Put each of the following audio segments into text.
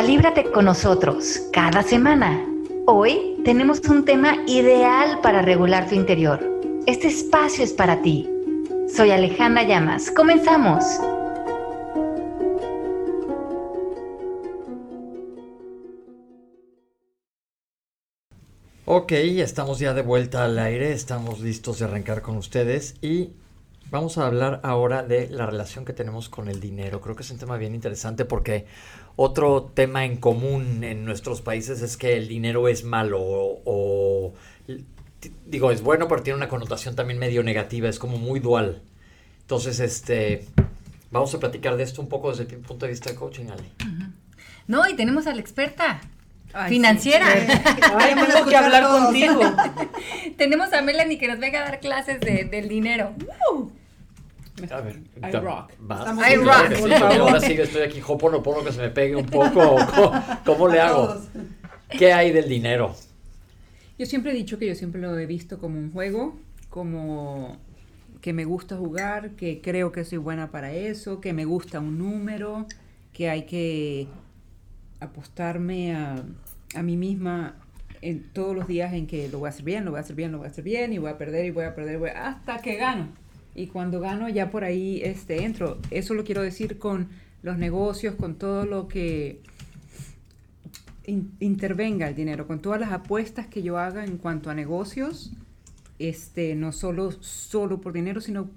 Calíbrate con nosotros cada semana. Hoy tenemos un tema ideal para regular tu interior. Este espacio es para ti. Soy Alejandra Llamas. Comenzamos. Ok, estamos ya de vuelta al aire, estamos listos de arrancar con ustedes y vamos a hablar ahora de la relación que tenemos con el dinero. Creo que es un tema bien interesante porque otro tema en común en nuestros países es que el dinero es malo o, digo, es bueno, pero tiene una connotación también medio negativa, es como muy dual. Entonces, este, vamos a platicar de esto un poco desde el punto de vista de coaching, Ali. No, y tenemos a la experta financiera. Ay, tengo que hablar contigo. Tenemos a Melanie que nos venga a dar clases de, del dinero. A ver, I rock. I rock. Sí, ahora sí que estoy aquí, no pongo que se me pegue un poco. ¿Cómo, cómo le hago? ¿Qué hay del dinero? Yo siempre he dicho que yo siempre lo he visto como un juego, como que me gusta jugar, que creo que soy buena para eso, que me gusta un número, que hay que apostarme a, a mí misma en todos los días en que lo voy a hacer bien, lo voy a hacer bien, lo voy a hacer bien, y voy a perder, y voy a perder, hasta que gano. Y cuando gano ya por ahí este, entro. Eso lo quiero decir con los negocios, con todo lo que intervenga el dinero, con todas las apuestas que yo haga en cuanto a negocios, este, no solo, solo por dinero, sino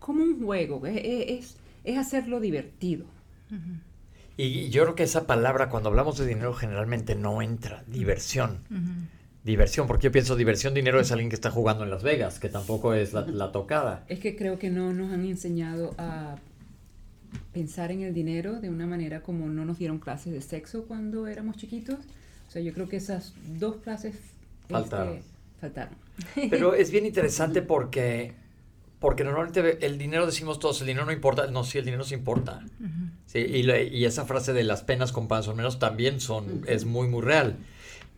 como un juego, es, es, hacerlo divertido. Y yo creo que esa palabra, cuando hablamos de dinero, generalmente no entra. Diversión. Diversión, porque yo pienso diversión, dinero es alguien que está jugando en Las Vegas, que tampoco es la, tocada. Es que creo que no nos han enseñado a pensar en el dinero de una manera como no nos dieron clases de sexo cuando éramos chiquitos. O sea, yo creo que esas dos clases este, faltaron. faltaron. Pero es bien interesante porque porque normalmente el dinero decimos todos, el dinero no importa. No, sí, el dinero sí importa. sí, y, y, esa frase de las penas con pan son menos también son, es muy, muy real.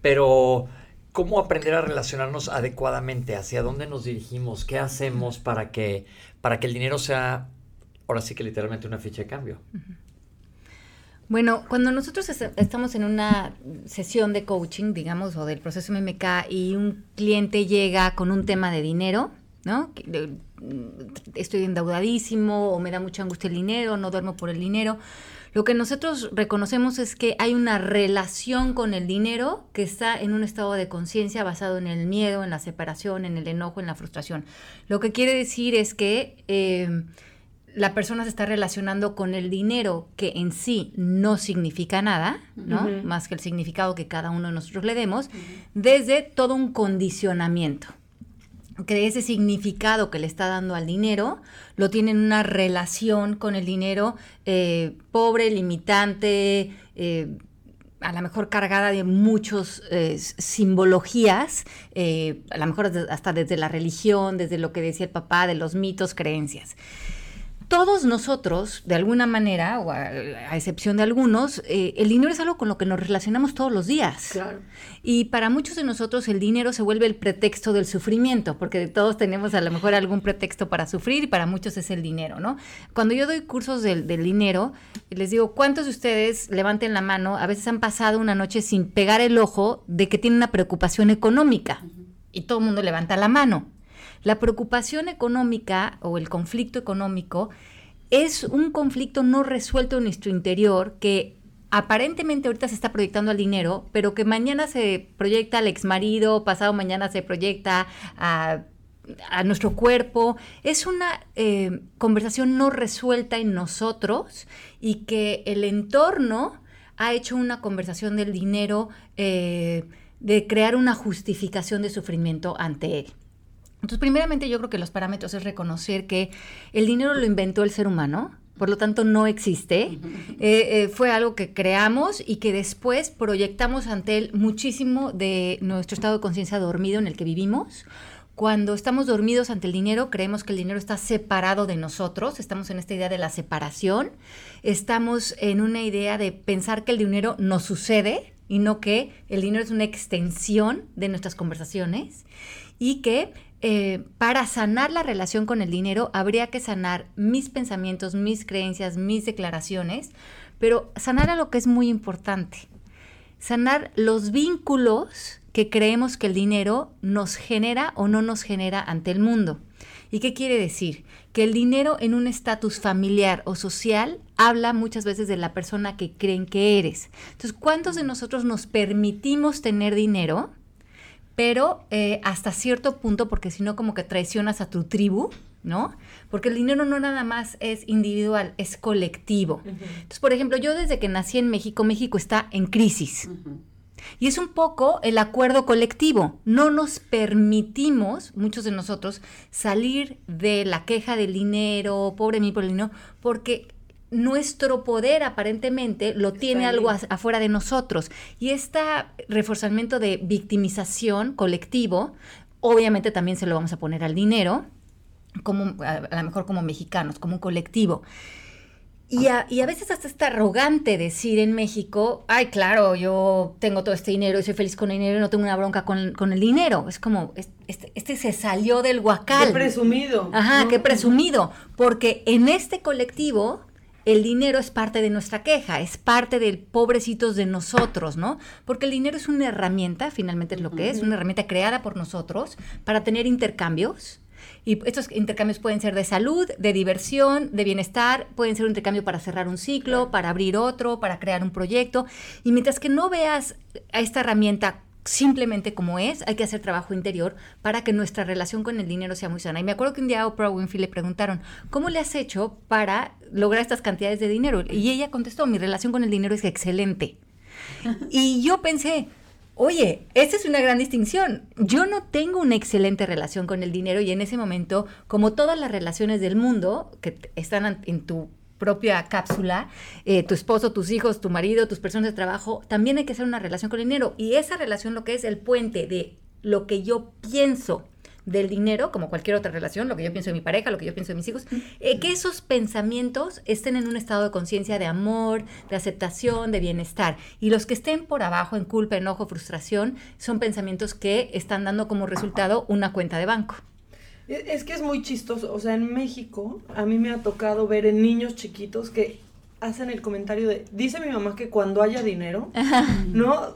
Pero, ¿cómo aprender a relacionarnos adecuadamente? ¿Hacia dónde nos dirigimos? ¿Qué hacemos para que, para que el dinero sea, ahora sí que literalmente una ficha de cambio? Bueno, cuando nosotros estamos en una sesión de coaching, digamos, o del proceso MMK y un cliente llega con un tema de dinero, ¿no? Estoy endeudadísimo o me da mucha angustia el dinero, no duermo por el dinero. Lo que nosotros reconocemos es que hay una relación con el dinero que está en un estado de conciencia basado en el miedo, en la separación, en el enojo, en la frustración. Lo que quiere decir es que eh, la persona se está relacionando con el dinero que en sí no significa nada, ¿no? Más que el significado que cada uno de nosotros le demos, desde todo un condicionamiento que ese significado que le está dando al dinero lo tiene en una relación con el dinero eh, pobre, limitante, eh, a lo mejor cargada de muchas eh, simbologías, a lo mejor hasta desde la religión, desde lo que decía el papá, de los mitos, creencias todos nosotros, de alguna manera, o a, excepción de algunos, eh, el dinero es algo con lo que nos relacionamos todos los días. Claro. Y para muchos de nosotros el dinero se vuelve el pretexto del sufrimiento, porque todos tenemos a lo mejor algún pretexto para sufrir y para muchos es el dinero, ¿no? Cuando yo doy cursos del, dinero, les digo, ¿cuántos de ustedes levanten la mano? A veces han pasado una noche sin pegar el ojo de que tienen una preocupación económica. Y todo el mundo levanta la mano. La preocupación económica o el conflicto económico es un conflicto no resuelto en nuestro interior que aparentemente ahorita se está proyectando al dinero, pero que mañana se proyecta al exmarido, pasado mañana se proyecta a, nuestro cuerpo. Es una eh, conversación no resuelta en nosotros y que el entorno ha hecho una conversación del dinero eh, de crear una justificación de sufrimiento ante él. Entonces, primeramente yo creo que los parámetros es reconocer que el dinero lo inventó el ser humano, por lo tanto no existe. Eh, eh, fue algo que creamos y que después proyectamos ante él muchísimo de nuestro estado de conciencia dormido en el que vivimos. Cuando estamos dormidos ante el dinero, creemos que el dinero está separado de nosotros, estamos en esta idea de la separación, estamos en una idea de pensar que el dinero nos sucede y no que el dinero es una extensión de nuestras conversaciones y que eh, para sanar la relación con el dinero habría que sanar mis pensamientos, mis creencias, mis declaraciones, pero sanar a lo que es muy importante, sanar los vínculos que creemos que el dinero nos genera o no nos genera ante el mundo. ¿Y qué quiere decir? Que el dinero en un estatus familiar o social habla muchas veces de la persona que creen que eres. Entonces, ¿cuántos de nosotros nos permitimos tener dinero? Pero eh, hasta cierto punto, porque si no como que traicionas a tu tribu, ¿no? Porque el dinero no nada más es individual, es colectivo. Entonces, por ejemplo, yo desde que nací en México, México está en crisis. Y es un poco el acuerdo colectivo. No nos permitimos, muchos de nosotros, salir de la queja del dinero, pobre mí por el dinero, porque nuestro poder aparentemente lo tiene algo afuera de nosotros. Y este reforzamiento de victimización colectivo, obviamente también se lo vamos a poner al dinero, como, a, a lo mejor como mexicanos, como un colectivo. Y a, y a, veces hasta es arrogante decir en México, ay, claro, yo tengo todo este dinero y soy feliz con el dinero y no tengo una bronca con, con el dinero. Es como, este, este, se salió del huacal. Qué presumido. Ajá, qué presumido. Porque en este colectivo el dinero es parte de nuestra queja, es parte del pobrecitos de nosotros, ¿no? Porque el dinero es una herramienta, finalmente es lo que es, una herramienta creada por nosotros para tener intercambios y estos intercambios pueden ser de salud, de diversión, de bienestar, pueden ser un intercambio para cerrar un ciclo, para abrir otro, para crear un proyecto. Y mientras que no veas a esta herramienta simplemente como es, hay que hacer trabajo interior para que nuestra relación con el dinero sea muy sana. Y me acuerdo que un día a Oprah Winfrey le preguntaron, ¿cómo le has hecho para lograr estas cantidades de dinero? Y ella contestó, mi relación con el dinero es excelente. Y yo pensé, Oye, esa es una gran distinción. Yo no tengo una excelente relación con el dinero y en ese momento, como todas las relaciones del mundo que están en tu propia cápsula, eh, tu esposo, tus hijos, tu marido, tus personas de trabajo, también hay que hacer una relación con el dinero. Y esa relación lo que es el puente de lo que yo pienso del dinero, como cualquier otra relación, lo que yo pienso de mi pareja, lo que yo pienso de mis hijos, eh, que esos pensamientos estén en un estado de conciencia de amor, de aceptación, de bienestar. Y los que estén por abajo en culpa, enojo, frustración, son pensamientos que están dando como resultado una cuenta de banco. Es que es muy chistoso, o sea, en México a mí me ha tocado ver en niños chiquitos que hacen el comentario de, dice mi mamá que cuando haya dinero, ¿no?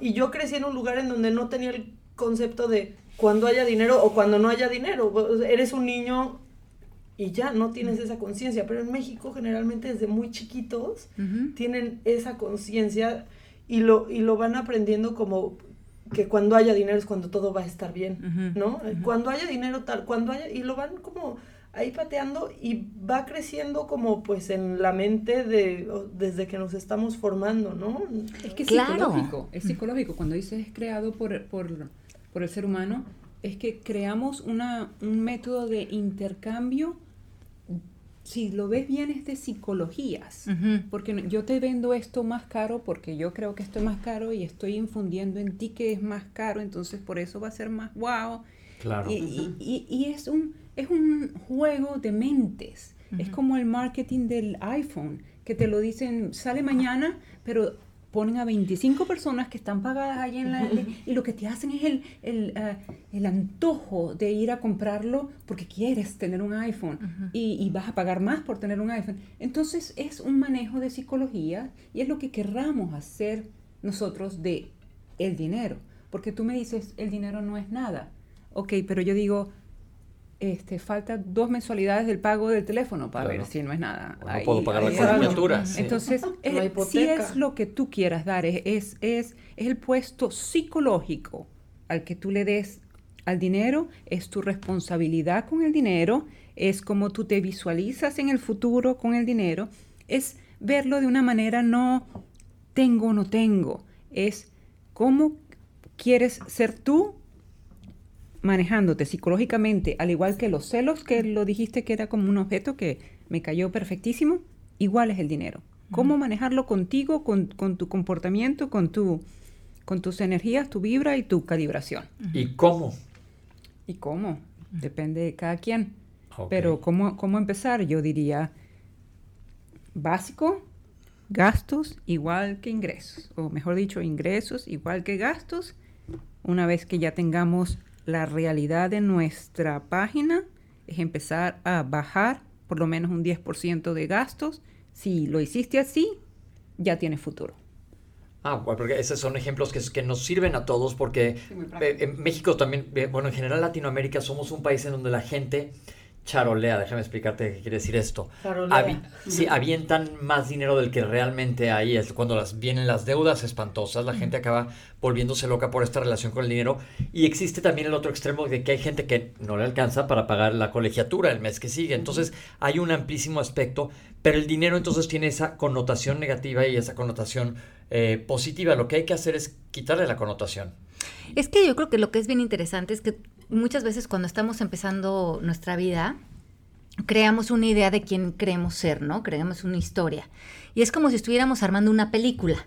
y yo crecí en un lugar en donde no tenía el concepto de cuando haya dinero o cuando no haya dinero. Eres un niño y ya no tienes esa conciencia, pero en México generalmente desde muy chiquitos tienen esa conciencia y lo, y lo van aprendiendo como que cuando haya dinero es cuando todo va a estar bien, ¿no? Cuando haya dinero tal, cuando haya, y lo van como ahí pateando y va creciendo como pues en la mente de desde que nos estamos formando, ¿no? Es que es psicológico, es psicológico, cuando dices es creado por, por por el ser humano es que creamos una, un método de intercambio, si lo ves bien es de psicologías, porque yo te vendo esto más caro porque yo creo que esto es más caro y estoy infundiendo en ti que es más caro, entonces por eso va a ser más wow. Claro. Y, y, es, un, es un juego de mentes. Es como el marketing del iPhone, que te lo dicen, sale mañana, pero ponen a 25 personas que están pagadas ahí en la... y lo que te hacen es el, el, eh, el, antojo de ir a comprarlo porque quieres tener un iPhone y, y, vas a pagar más por tener un iPhone. Entonces es un manejo de psicología y es lo que querramos hacer nosotros de el dinero. Porque tú me dices, el dinero no es nada. Ok, pero yo digo, este, falta dos mensualidades del pago del teléfono para ver si no es nada. no puedo pagar la colegiatura. Entonces, si es lo que tú quieras dar, es, es, es, el puesto psicológico al que tú le des al dinero, es tu responsabilidad con el dinero, es como tú te visualizas en el futuro con el dinero, es verlo de una manera no tengo o no tengo, es cómo quieres ser tú manejándote psicológicamente, al igual que los celos, que lo dijiste que era como un objeto que me cayó perfectísimo, igual es el dinero. Cómo manejarlo contigo, con, tu comportamiento, con, tu, con tus energías, tu vibra y tu calibración. ¿Y cómo? ¿Y cómo? Depende de cada quien. Pero ¿cómo, ¿cómo empezar? Yo diría básico, gastos igual que ingresos. O mejor dicho, ingresos igual que gastos. Una vez que ya tengamos la realidad de nuestra página es empezar a bajar por lo menos un 10% de gastos. Si lo hiciste así, ya tienes futuro. Ah, bueno, porque esos son ejemplos que, que nos sirven a todos porque eh, en México también, eh, bueno, en general Latinoamérica somos un país en donde la gente charolea, déjame explicarte qué quiere decir esto. Charolea. sí, avientan más dinero del que realmente hay. Es cuando las, vienen las deudas espantosas, la gente acaba volviéndose loca por esta relación con el dinero. Y existe también el otro extremo de que hay gente que no le alcanza para pagar la colegiatura el mes que sigue. Entonces hay un amplísimo aspecto, pero el dinero entonces tiene esa connotación negativa y esa connotación eh, positiva. Lo que hay que hacer es quitarle la connotación. Es que yo creo que lo que es bien interesante es que muchas veces cuando estamos empezando nuestra vida, creamos una idea de quién creemos ser, ¿no? Creamos una historia. Y es como si estuviéramos armando una película.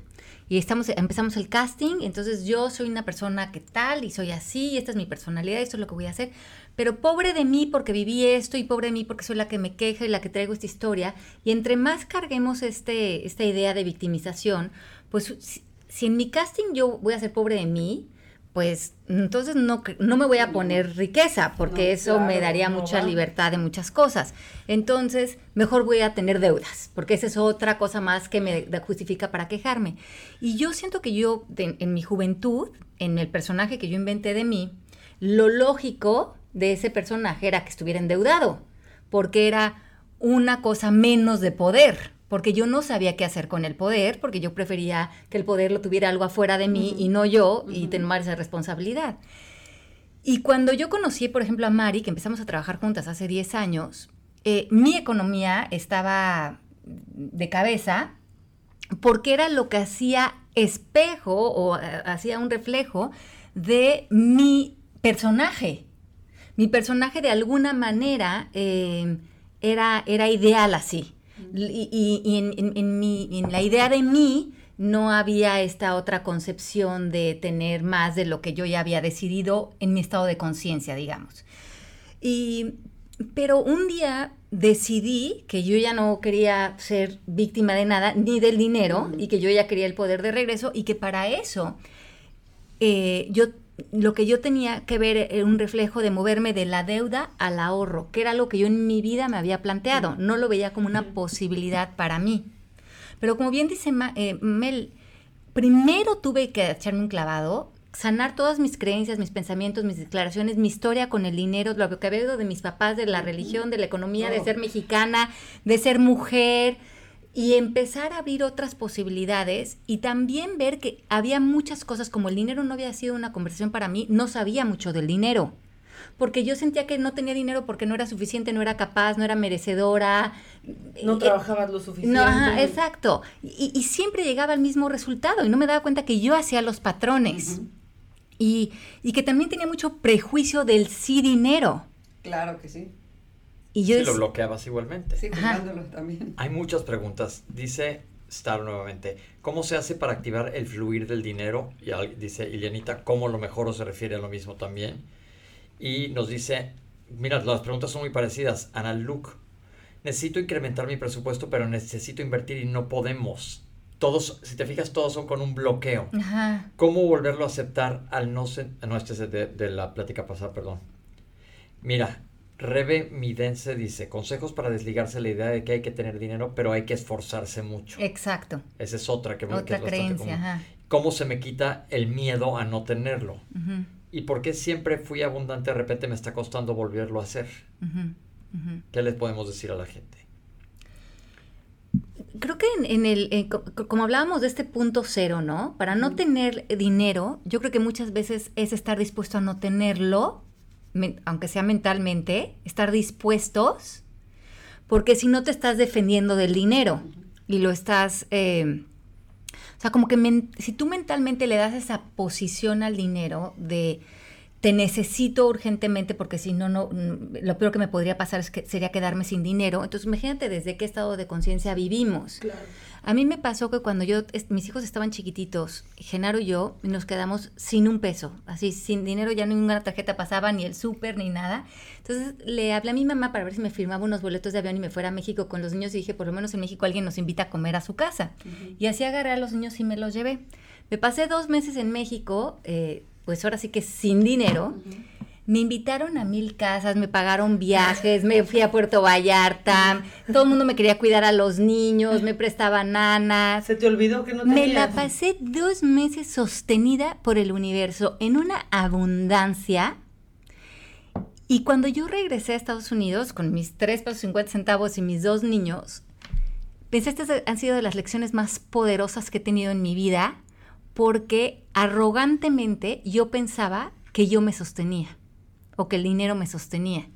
Y estamos, empezamos el casting, entonces yo soy una persona que tal y soy así, esta es mi personalidad, esto es lo que voy a hacer. Pero pobre de mí porque viví esto y pobre de mí porque soy la que me queja y la que traigo esta historia. Y entre más carguemos este, esta idea de victimización, pues si en mi casting yo voy a ser pobre de mí, pues entonces no, no me voy a poner riqueza, porque eso me daría mucha libertad de muchas cosas. Entonces, mejor voy a tener deudas, porque esa es otra cosa más que me justifica para quejarme. Y yo siento que yo, en mi juventud, en el personaje que yo inventé de mí, lo lógico de ese personaje era que estuviera endeudado, porque era una cosa menos de poder porque yo no sabía qué hacer con el poder, porque yo prefería que el poder lo tuviera algo afuera de mí y no yo, y tomar esa responsabilidad. Y cuando yo conocí, por ejemplo, a Mari, que empezamos a trabajar juntas hace 10 años, eh, mi economía estaba de cabeza porque era lo que hacía espejo o eh, hacía un reflejo de mi personaje. Mi personaje de alguna manera eh, era, era ideal así. Y, en, la idea de mí no había esta otra concepción de tener más de lo que yo ya había decidido en mi estado de conciencia, digamos. Y, pero un día decidí que yo ya no quería ser víctima de nada, ni del dinero, y que yo ya quería el poder de regreso, y que para eso eh, yo lo que yo tenía que ver era un reflejo de moverme de la deuda al ahorro, que era lo que yo en mi vida me había planteado. No lo veía como una posibilidad para mí. Pero como bien dice eh, Mel, primero tuve que echarme un clavado, sanar todas mis creencias, mis pensamientos, mis declaraciones, mi historia con el dinero, lo que había oído de mis papás, de la religión, de la economía, de ser mexicana, de ser mujer, y empezar a abrir otras posibilidades y también ver que había muchas cosas, como el dinero no había sido una conversación para mí, no sabía mucho del dinero. Porque yo sentía que no tenía dinero porque no era suficiente, no era capaz, no era merecedora. No trabajabas lo suficiente. No, exacto. Y, siempre llegaba al mismo resultado y no me daba cuenta que yo hacía los patrones. y, y que también tenía mucho prejuicio del sí dinero. Claro que sí. Y yo lo bloqueabas igualmente. Sí, también. Hay muchas preguntas. Dice Star nuevamente, ¿cómo se hace para activar el fluir del dinero? Y dice Ilianita, ¿cómo lo mejor se refiere a lo mismo también? Y nos dice, mira, las preguntas son muy parecidas. Ana Luke, necesito incrementar mi presupuesto, pero necesito invertir y no podemos. Todos, si te fijas, todos son con un bloqueo. ¿Cómo volverlo a aceptar al no ser... No, este es de, de la plática pasada, perdón. Mira, Rebe Midense dice, consejos para desligarse la idea de que hay que tener dinero, pero hay que esforzarse mucho. Exacto. Esa es otra que, otra que creencia, ajá. ¿Cómo se me quita el miedo a no tenerlo? ¿Y por qué siempre fui abundante de repente me está costando volverlo a hacer? ¿Qué les podemos decir a la gente? Creo que en, el, como hablábamos de este punto cero, ¿no? Para no tener dinero, yo creo que muchas veces es estar dispuesto a no tenerlo aunque sea mentalmente, estar dispuestos, porque si no te estás defendiendo del dinero y lo estás, eh, o sea, como que si tú mentalmente le das esa posición al dinero de te necesito urgentemente porque si no, no, lo peor que me podría pasar es que sería quedarme sin dinero. Entonces, imagínate desde qué estado de conciencia vivimos. Claro. A mí me pasó que cuando yo, mis hijos estaban chiquititos, Genaro y yo nos quedamos sin un peso, así, sin dinero, ya ninguna tarjeta pasaba, ni el súper, ni nada. Entonces le hablé a mi mamá para ver si me firmaba unos boletos de avión y me fuera a México con los niños y dije, por lo menos en México alguien nos invita a comer a su casa. Y así agarré a los niños y me los llevé. Me pasé dos meses en México, eh, pues ahora sí que sin dinero. me invitaron a mil casas, me pagaron viajes, me fui a Puerto Vallarta, todo el mundo me quería cuidar a los niños, me prestaban nanas. Se te olvidó que no Me tenías. la pasé dos meses sostenida por el universo en una abundancia. Y cuando yo regresé a Estados Unidos con mis 3 pesos 50 centavos y mis dos niños, pensé estas han sido de las lecciones más poderosas que he tenido en mi vida porque arrogantemente yo pensaba que yo me sostenía o que el dinero me sostenía.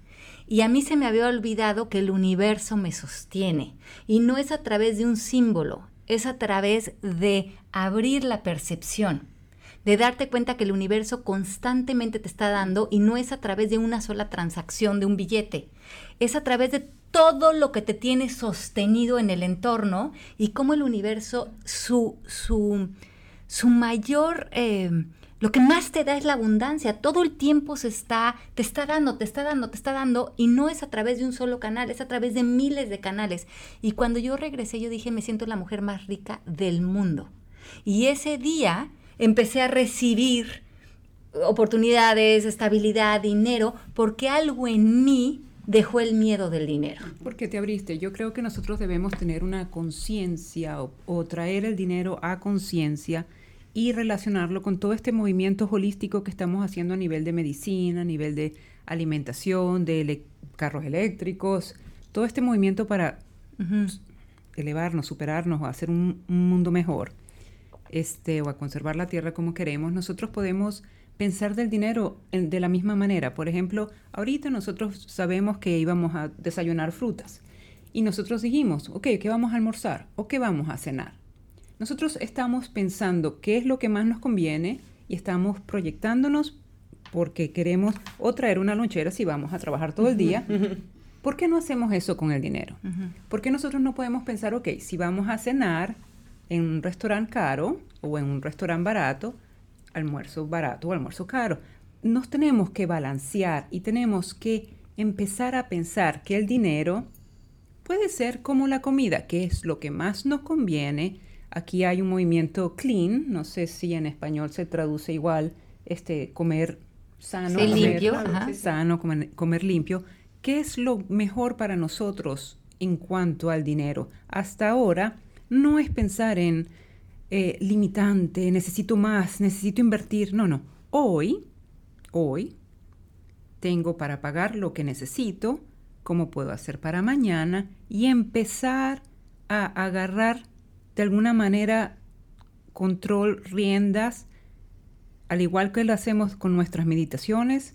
Y a mí se me había olvidado que el universo me sostiene. Y no es a través de un símbolo, es a través de abrir la percepción, de darte cuenta que el universo constantemente te está dando y no es a través de una sola transacción, de un billete. Es a través de todo lo que te tiene sostenido en el entorno y cómo el universo, su, su, su mayor... Eh, lo que más te da es la abundancia. Todo el tiempo se está, te está dando, te está dando, te está dando. Y no es a través de un solo canal, es a través de miles de canales. Y cuando yo regresé, yo dije, me siento la mujer más rica del mundo. Y ese día empecé a recibir oportunidades, estabilidad, dinero, porque algo en mí dejó el miedo del dinero. Porque te abriste. Yo creo que nosotros debemos tener una conciencia o, o, traer el dinero a conciencia y relacionarlo con todo este movimiento holístico que estamos haciendo a nivel de medicina, a nivel de alimentación, de ele carros eléctricos, todo este movimiento para uh -huh. elevarnos, superarnos o hacer un, un, mundo mejor, este, o a conservar la tierra como queremos, nosotros podemos pensar del dinero en, de la misma manera. Por ejemplo, ahorita nosotros sabemos que íbamos a desayunar frutas y nosotros dijimos, ok, ¿qué vamos a almorzar? ¿O qué vamos a cenar? Nosotros estamos pensando qué es lo que más nos conviene y estamos proyectándonos porque queremos o traer una lonchera si vamos a trabajar todo el día. ¿Por qué no hacemos eso con el dinero? Uh -huh. ¿Por qué nosotros no podemos pensar, ok, si vamos a cenar en un restaurante caro o en un restaurante barato, almuerzo barato o almuerzo caro? Nos tenemos que balancear y tenemos que empezar a pensar que el dinero puede ser como la comida, que es lo que más nos conviene, Aquí hay un movimiento clean, no sé si en español se traduce igual, este, comer sano, sí, comer limpio, ajá. sano, comer, comer limpio. ¿Qué es lo mejor para nosotros en cuanto al dinero? Hasta ahora no es pensar en eh, limitante, necesito más, necesito invertir. No, no. Hoy, hoy, tengo para pagar lo que necesito, cómo puedo hacer para mañana y empezar a agarrar de alguna manera control, riendas, al igual que lo hacemos con nuestras meditaciones,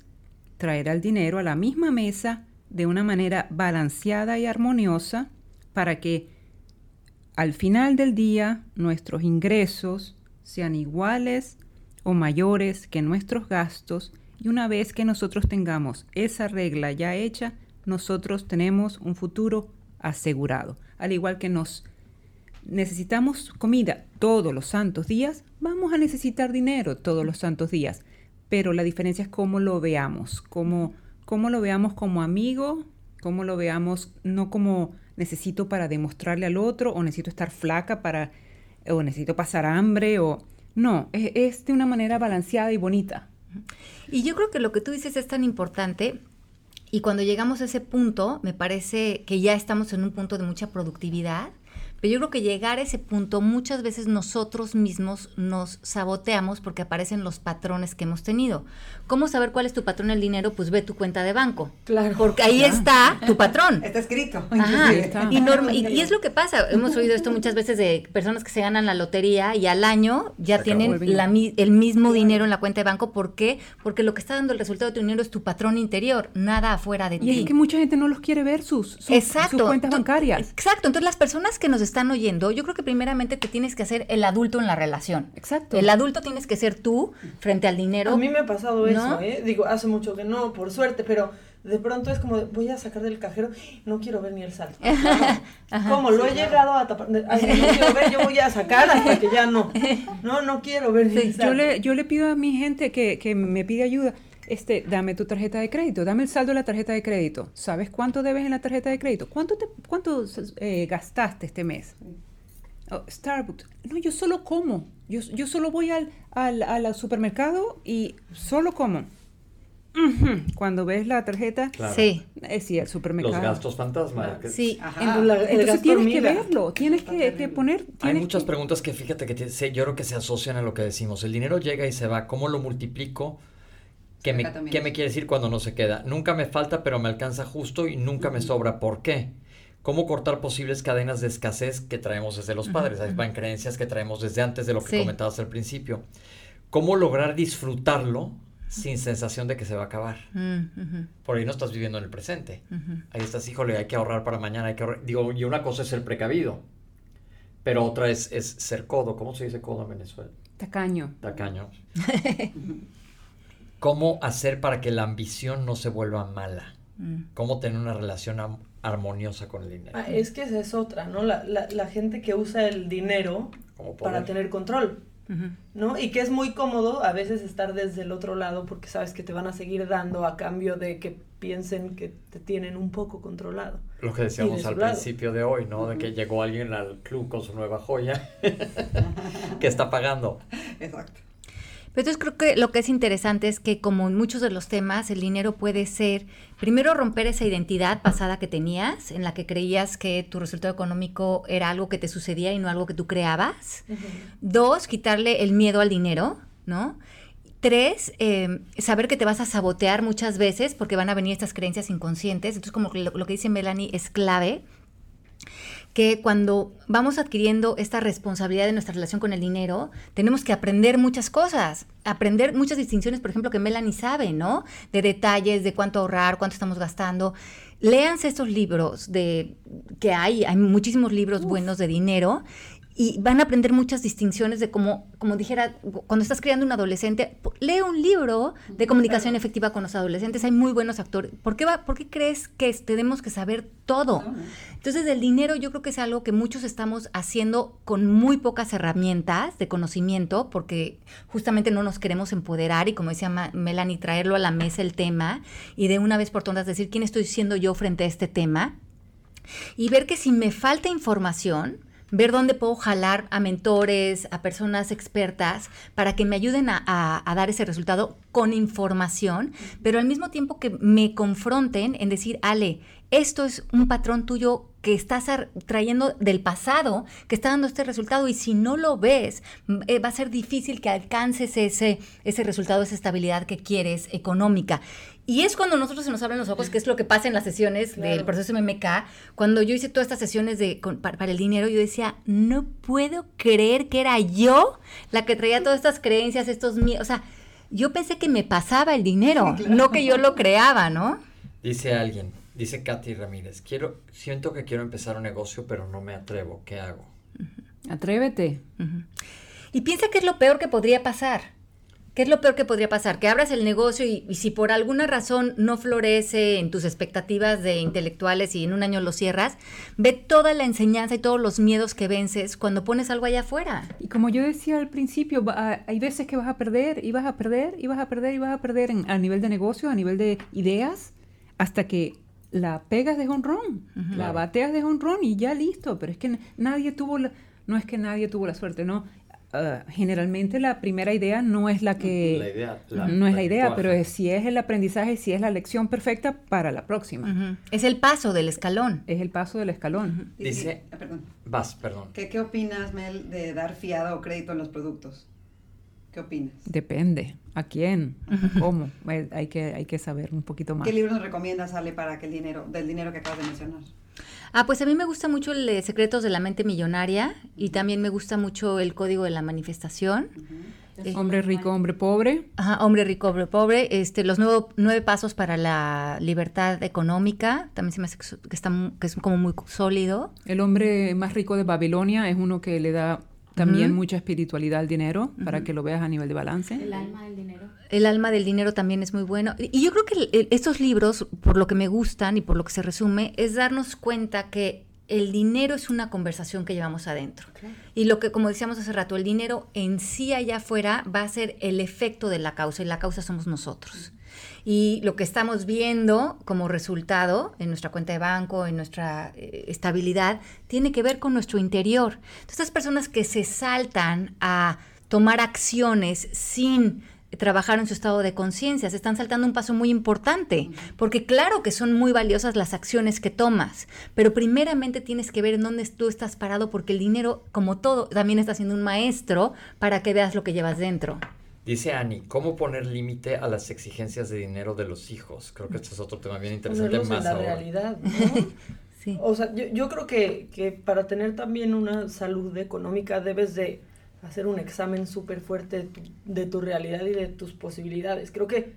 traer al dinero a la misma mesa de una manera balanceada y armoniosa para que al final del día nuestros ingresos sean iguales o mayores que nuestros gastos y una vez que nosotros tengamos esa regla ya hecha, nosotros tenemos un futuro asegurado. Al igual que nos necesitamos comida todos los santos días, vamos a necesitar dinero todos los santos días. Pero la diferencia es cómo lo veamos, cómo, cómo lo veamos como amigo, cómo lo veamos no como necesito para demostrarle al otro o necesito estar flaca para o necesito pasar hambre o no, es, es de una manera balanceada y bonita. Y yo creo que lo que tú dices es tan importante y cuando llegamos a ese punto, me parece que ya estamos en un punto de mucha productividad pero yo creo que llegar a ese punto muchas veces nosotros mismos nos saboteamos porque aparecen los patrones que hemos tenido. ¿Cómo saber cuál es tu patrón en el dinero? Pues ve tu cuenta de banco. Claro. Porque ahí está tu patrón. Está escrito. Ajá. inclusive. Y, norma- y, y es lo que pasa. Hemos oído esto muchas veces de personas que se ganan la lotería y al año ya Se tienen la el mismo dinero en la cuenta de banco. ¿Por qué? Porque lo que está dando el resultado de tu dinero es tu patrón interior, nada afuera de Y ti. es que mucha gente no los quiere ver sus, sus, Exacto. sus cuentas Tú- bancarias. Exacto. Entonces, las personas que nos están oyendo, yo creo que primeramente te tienes que hacer el adulto en la relación. Exacto. El adulto tienes que ser tú frente al dinero. A mí me ha pasado eso, ¿No? ¿eh? Digo, hace mucho que no, por suerte, pero de pronto es como, de, voy a sacar del cajero, no quiero ver ni el saldo. como lo he llegado a tapar, de- ay, no quiero ver, yo voy a sacar hasta que ya no. No, no quiero ver ni el saldo. Yo le, yo le pido a mi gente que, que me pide ayuda, este, dame tu tarjeta de crédito, dame el saldo de la tarjeta de crédito. ¿Sabes cuánto debes en la tarjeta de crédito? ¿Cuánto, te, cuánto eh, gastaste este mes? Oh, Starbucks. No, yo solo como. Yo, yo solo voy al, al, al supermercado y solo como. cuando ves la tarjeta, Claro. Sí. es sí, el supermercado. Los gastos fantasma. Sí. Ajá. Entonces, La- el entonces gasto tienes que verlo, tienes que, que poner... Hay muchas que- preguntas que fíjate que yo creo que se asocian a lo que decimos. El dinero llega y se va. ¿Cómo lo multiplico? ¿Qué me, qué quiere decir cuando no se queda? Nunca me falta, pero me alcanza justo y nunca me sobra. ¿Por qué? ¿Cómo cortar posibles cadenas de escasez que traemos desde los padres? Ahí van creencias que traemos desde antes de lo que Sí. comentabas al principio. ¿Cómo lograr disfrutarlo sin sensación de que se va a acabar? Por ahí no estás viviendo en el presente. Ahí estás, híjole, hay que ahorrar para mañana, hay que ahorrar. Digo, y una cosa es ser precavido, pero otra es, es ser codo. ¿Cómo se dice codo en Venezuela? Tacaño. Tacaño. ¿Cómo hacer para que la ambición no se vuelva mala? Mm. ¿Cómo tener una relación armoniosa con el dinero? Ah, es que esa es otra, ¿no? La, la, la gente que usa el dinero para tener control. ¿no? Y que es muy cómodo a veces estar desde el otro lado porque sabes que te van a seguir dando a cambio de que piensen que te tienen un poco controlado. Lo que decíamos de al lado. principio de hoy, ¿no? De que llegó alguien al club con su nueva joya que está pagando. Exacto. Pero entonces creo que lo que es interesante es que como en muchos de los temas, el dinero puede ser, primero romper esa identidad pasada que tenías, en la que creías que tu resultado económico era algo que te sucedía y no algo que tú creabas. Dos, quitarle el miedo al dinero, ¿no? Tres, eh, saber que te vas a sabotear muchas veces porque van a venir estas creencias inconscientes. Entonces, como lo, lo que dice Melanie es clave, que cuando vamos adquiriendo esta responsabilidad de nuestra relación con el dinero, tenemos que aprender muchas cosas, aprender muchas distinciones, por ejemplo, que Melanie sabe, ¿no? De detalles, de cuánto ahorrar, cuánto estamos gastando. Léanse estos libros de que hay, hay muchísimos libros buenos de dinero y van a aprender muchas distinciones de cómo, como dijera, cuando estás creando un adolescente, lee un libro de comunicación efectiva con los adolescentes, hay muy buenos actores. ¿Por qué, va, ¿Por qué crees que tenemos que saber todo? Entonces, el dinero yo creo que es algo que muchos estamos haciendo con muy pocas herramientas de conocimiento, porque justamente no nos queremos empoderar y, como decía Ma- Melanie, traerlo a la mesa el tema y de una vez por todas decir quién estoy siendo yo frente a este tema y ver que si me falta información, ver dónde puedo jalar a mentores, a personas expertas, para que me ayuden a, dar ese resultado con información, pero al mismo tiempo que me confronten en decir, Ale, esto es un patrón tuyo que estás trayendo del pasado, que está dando este resultado, y si no lo ves, eh, va a ser difícil que alcances ese, ese resultado, esa estabilidad que quieres económica. Y es cuando nosotros se nos abren los ojos, que es lo que pasa en las sesiones del proceso MMK. Cuando yo hice todas estas sesiones de, con- para, para el dinero, yo decía, no puedo creer que era yo la que traía todas estas creencias, estos miedos. O sea, yo pensé que me pasaba el dinero, no que yo lo creaba, ¿no? Dice alguien, dice Katy Ramírez, quiero, siento que quiero empezar un negocio, pero no me atrevo. ¿Qué hago? Atrévete. Y piensa qué es lo peor que podría pasar. ¿Qué es lo peor que podría pasar? Que abras el negocio y, y si por alguna razón no florece en tus expectativas de intelectuales y en un año lo cierras, ve toda la enseñanza y todos los miedos que vences cuando pones algo allá afuera. Y como yo decía al principio, va a- hay veces que vas a perder y vas a perder y vas a perder y vas a perder en- a nivel de negocio, a nivel de ideas, hasta que la pegas de honrón, la Claro. bateas de honrón y ya listo. Pero es que nadie tuvo la, no es que nadie tuvo la suerte, no. Ah, generalmente la primera idea no es la que La idea, la- no es la la idea, pero es, si es el aprendizaje, si es la lección perfecta para la próxima. Es el paso del escalón. Es el paso del escalón. Dice- perdón. Vas, perdón. ¿Qué, ¿Qué opinas, Mel, de dar fiado o crédito en los productos? ¿Qué opinas? Depende. ¿A quién? ¿Cómo? Hay que, hay que saber un poquito más. ¿Qué libro nos recomiendas, Ale, para que el dinero, del dinero que acabas de mencionar? Ah, pues a mí me gusta mucho el de Secretos de la Mente Millonaria y también me gusta mucho el Código de la Manifestación. Eh, Hombre rico, hombre pobre. Ajá, hombre rico, hombre pobre. Este, los nuevo- nueve pasos para la libertad económica. También se me hace que, está, que es como muy sólido. El hombre más rico de Babilonia es uno que le da también mucha espiritualidad al dinero para que lo veas a nivel de balance. alma del dinero. El alma del dinero también es muy bueno. Y yo creo que el- el- estos libros, por lo que me gustan y por lo que se resume, es darnos cuenta que el dinero es una conversación que llevamos adentro. Y lo que, como decíamos hace rato, el dinero en sí allá afuera va a ser el efecto de la causa y la causa somos nosotros. Y lo que estamos viendo como resultado en nuestra cuenta de banco, en nuestra eh, estabilidad, tiene que ver con nuestro interior. Entonces, estas personas que se saltan a tomar acciones sin trabajar en su estado de conciencia, se están saltando un paso muy importante, porque claro que son muy valiosas las acciones que tomas, pero primeramente tienes que ver en dónde tú estás parado, porque el dinero, como todo, también está siendo un maestro para que veas lo que llevas dentro. Dice Ani, ¿cómo poner límite a las exigencias de dinero de los hijos? Creo que este es otro tema bien interesante Ponerlos más en la ahora. realidad, ¿no? Sí. O sea, yo, yo creo que, que para tener también una salud económica debes de hacer un examen súper fuerte de tu, de tu realidad y de tus posibilidades. Creo que,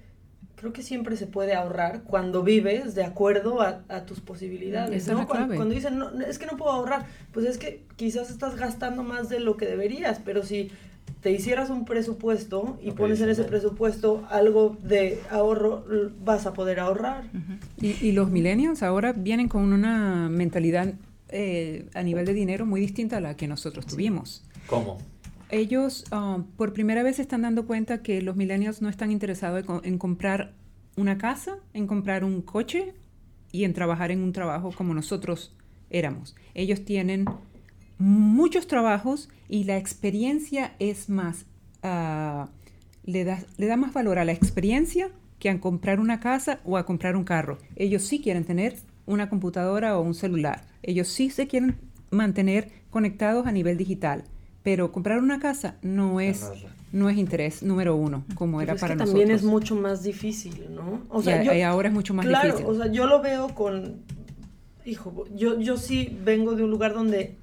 creo que siempre se puede ahorrar cuando vives de acuerdo a, a tus posibilidades. Esa es ¿no? la Cuando, clave. cuando dicen, no, es que no puedo ahorrar, pues es que quizás estás gastando más de lo que deberías, pero si te hicieras un presupuesto y Ok, pones en ese presupuesto algo de ahorro, vas a poder ahorrar. Y, y los millennials ahora vienen con una mentalidad eh, a nivel de dinero muy distinta a la que nosotros tuvimos. ¿Cómo? Ellos ah, por primera vez se están dando cuenta que los millennials no están interesados en, en comprar una casa, en comprar un coche y en trabajar en un trabajo como nosotros éramos. Ellos tienen muchos trabajos y la experiencia es más, ah, le, da, le da más valor a la experiencia que a comprar una casa o a comprar un carro. Ellos sí quieren tener una computadora o un celular. Ellos sí se quieren mantener conectados a nivel digital. Pero comprar una casa no es, no es interés número uno, como Pero era es para que nosotros. también es mucho más difícil, ¿no? O Y a- y ahora es mucho más claro, difícil. o sea, yo lo veo con, hijo, yo, yo sí vengo de un lugar donde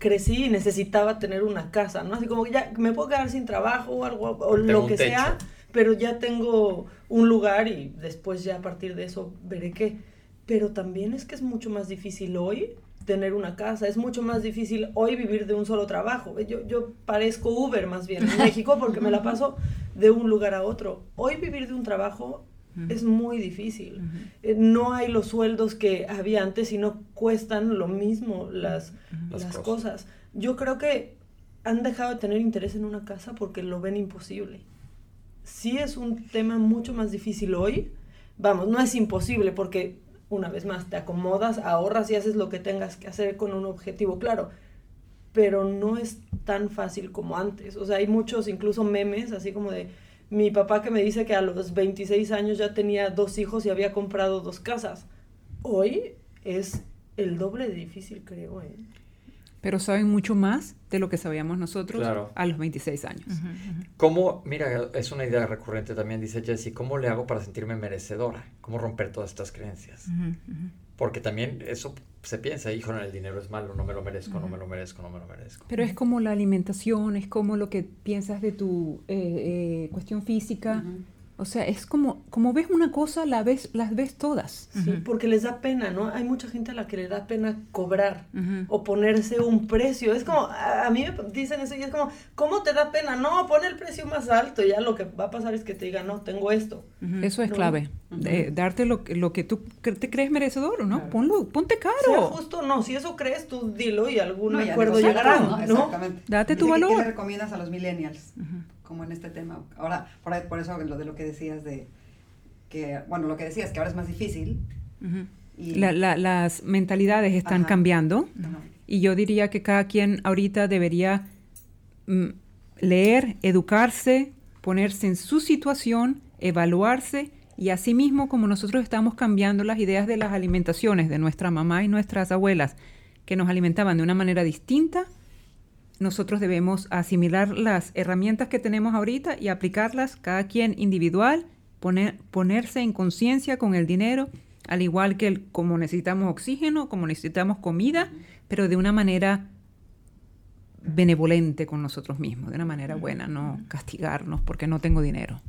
crecí y necesitaba tener una casa, ¿no? Así como que ya me puedo quedar sin trabajo o algo, o Tengo lo que sea, pero ya tengo un lugar y después ya a partir de eso veré qué. Pero también es que es mucho más difícil hoy tener una casa, es mucho más difícil hoy vivir de un solo trabajo. Yo, yo parezco Uber más bien en México porque me la paso de un lugar a otro. Hoy vivir de un trabajo es muy difícil. Eh, No hay los sueldos que había antes y no cuestan lo mismo las, Las las cosas. cosas. Yo creo que han dejado de tener interés en una casa porque lo ven imposible. Sí es un tema mucho más difícil hoy. Vamos, no es imposible porque una vez más te acomodas, ahorras y haces lo que tengas que hacer con un objetivo claro. Pero no es tan fácil como antes. O sea, hay muchos incluso memes así como de mi papá que me dice que a los 26 años ya tenía dos hijos y había comprado dos casas. Hoy es el doble de difícil, creo. ¿eh? Pero saben mucho más de lo que sabíamos nosotros Claro. a los 26 años. ¿Cómo, mira, es una idea recurrente también, dice Jessie, ¿cómo le hago para sentirme merecedora? ¿Cómo romper todas estas creencias? Porque también eso se piensa, hijo, el dinero es malo, no me lo merezco, no me lo merezco, no me lo merezco. Pero es como la alimentación, es como lo que piensas de tu eh, eh, cuestión física. O sea, es como, como ves una cosa, la ves, las ves todas. Sí, porque les da pena, ¿no? Hay mucha gente a la que le da pena cobrar Ujú. o ponerse un precio. Es como, a, a mí me dicen eso y es como, ¿cómo te da pena? No, pon el precio más alto. y Ya lo que va a pasar es que te digan, no, tengo esto. Eso es No. clave. de darte lo, que- lo que tú te crees merecedor, ¿no? Claro. Ponlo, ponte Sea caro. justo, no. Si eso crees, tú dilo y algún No, acuerdo llegará, ¿no? Exactamente. Date tu Dice que, ¿Qué valor. le recomiendas a los millennials? Como en este tema. Ahora, por, ahí- por eso lo de lo que decías de que, bueno, lo que decías, que ahora es más difícil. Ujú. Y, La- la- las mentalidades están Ajá. cambiando. Ajá. Y yo diría que cada quien ahorita debería mm, leer, educarse, ponerse en su situación, evaluarse y asimismo como nosotros estamos cambiando las ideas de las alimentaciones de nuestra mamá y nuestras abuelas que nos alimentaban de una manera distinta, nosotros debemos asimilar las herramientas que tenemos ahorita y aplicarlas cada quien individual, poner, ponerse en conciencia con el dinero, al igual que el- como necesitamos oxígeno, como necesitamos comida, pero de una manera benevolente con nosotros mismos, de una manera buena, no castigarnos porque no tengo dinero.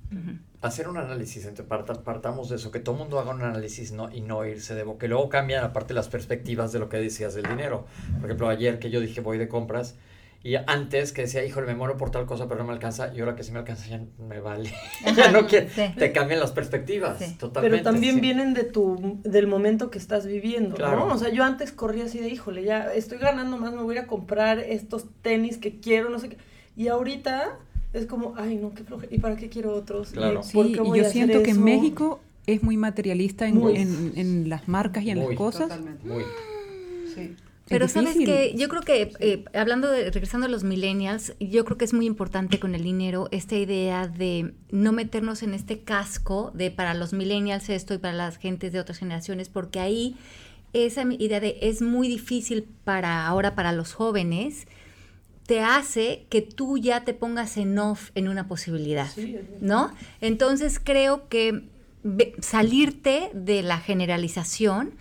Hacer un análisis, entre parta- partamos de eso, que todo el mundo haga un análisis no, y no irse de boca. Y luego cambian aparte las perspectivas de lo que decías del dinero. Por ejemplo, ayer que yo dije voy de compras y antes que decía, híjole, me muero por tal cosa, pero no me alcanza, y ahora que sí me alcanza ya me vale. ya no quiero. Sí. Te cambian las perspectivas, Sí. totalmente. Pero también sí. vienen de tu, del momento que estás viviendo, Claro. ¿no? O sea, yo antes corría así de, híjole, ya estoy ganando más, me voy a comprar estos tenis que quiero, no sé qué. Y ahorita es como, ay, no, qué flojera, ¿y para qué quiero otros? ¿Y Claro. Sí, por qué y yo a hacer siento que eso? México es muy materialista en, Muy. en- en las marcas y en Muy. las cosas. Totalmente. Muy. Sí. Pero sabes que yo creo que eh, hablando de, regresando a los millennials, yo creo que es muy importante con el dinero esta idea de no meternos en este casco de para los millennials esto y para las gentes de otras generaciones, porque ahí esa idea de es muy difícil para ahora para los jóvenes te hace que tú ya te pongas en off en una posibilidad, ¿no? Entonces creo que salirte de la generalización,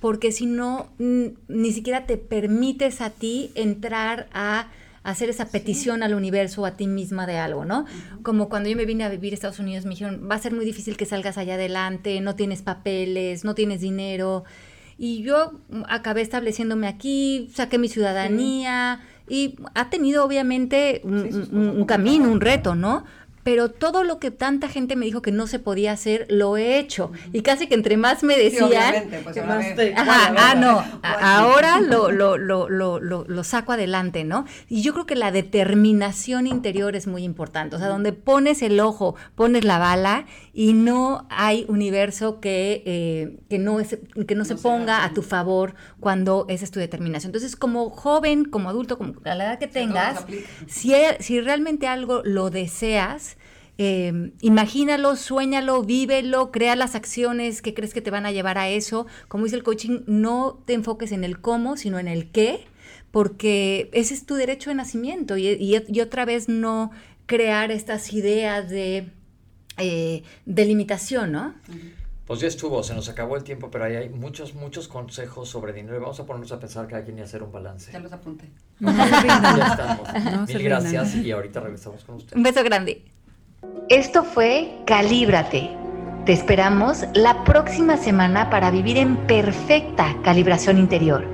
porque si no, ni siquiera te permites a ti entrar a hacer esa petición al universo o a ti misma de algo, ¿no? Como cuando yo me vine a vivir a Estados Unidos, me dijeron, va a ser muy difícil que salgas allá adelante, no tienes papeles, no tienes dinero. Y yo acabé estableciéndome aquí, saqué mi ciudadanía y ha tenido obviamente un camino, un reto, ¿no? Pero todo lo que tanta gente me dijo que no se podía hacer, lo he hecho. Y casi que entre más me decían... Pues ah, no, ahora lo, lo, lo, lo, lo saco adelante, ¿no? Y yo creo que la determinación interior es muy importante. O sea, donde pones el ojo, pones la bala y no hay universo que, eh, que no, es, que no, se ponga a tu favor cuando esa es tu determinación. Entonces, como joven, como adulto, como a la edad que tengas, si, si realmente algo lo deseas, eh, imagínalo, suéñalo, vívelo, crea las acciones que crees que te van a llevar a eso. Como dice el coaching, no te enfoques en el cómo, sino en el qué, porque ese es tu derecho de nacimiento y, otra vez no crear estas ideas de, eh, limitación, ¿no? Pues ya estuvo, se nos acabó el tiempo, pero ahí hay muchos, muchos consejos sobre dinero y vamos a ponernos a pensar cada quien y hacer un balance. Ya los apunté. ya estamos. Mil gracias y ahorita regresamos con ustedes. Un beso grande. Esto fue Calíbrate. Te esperamos la próxima semana para vivir en perfecta calibración interior.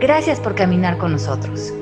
Gracias por caminar con nosotros.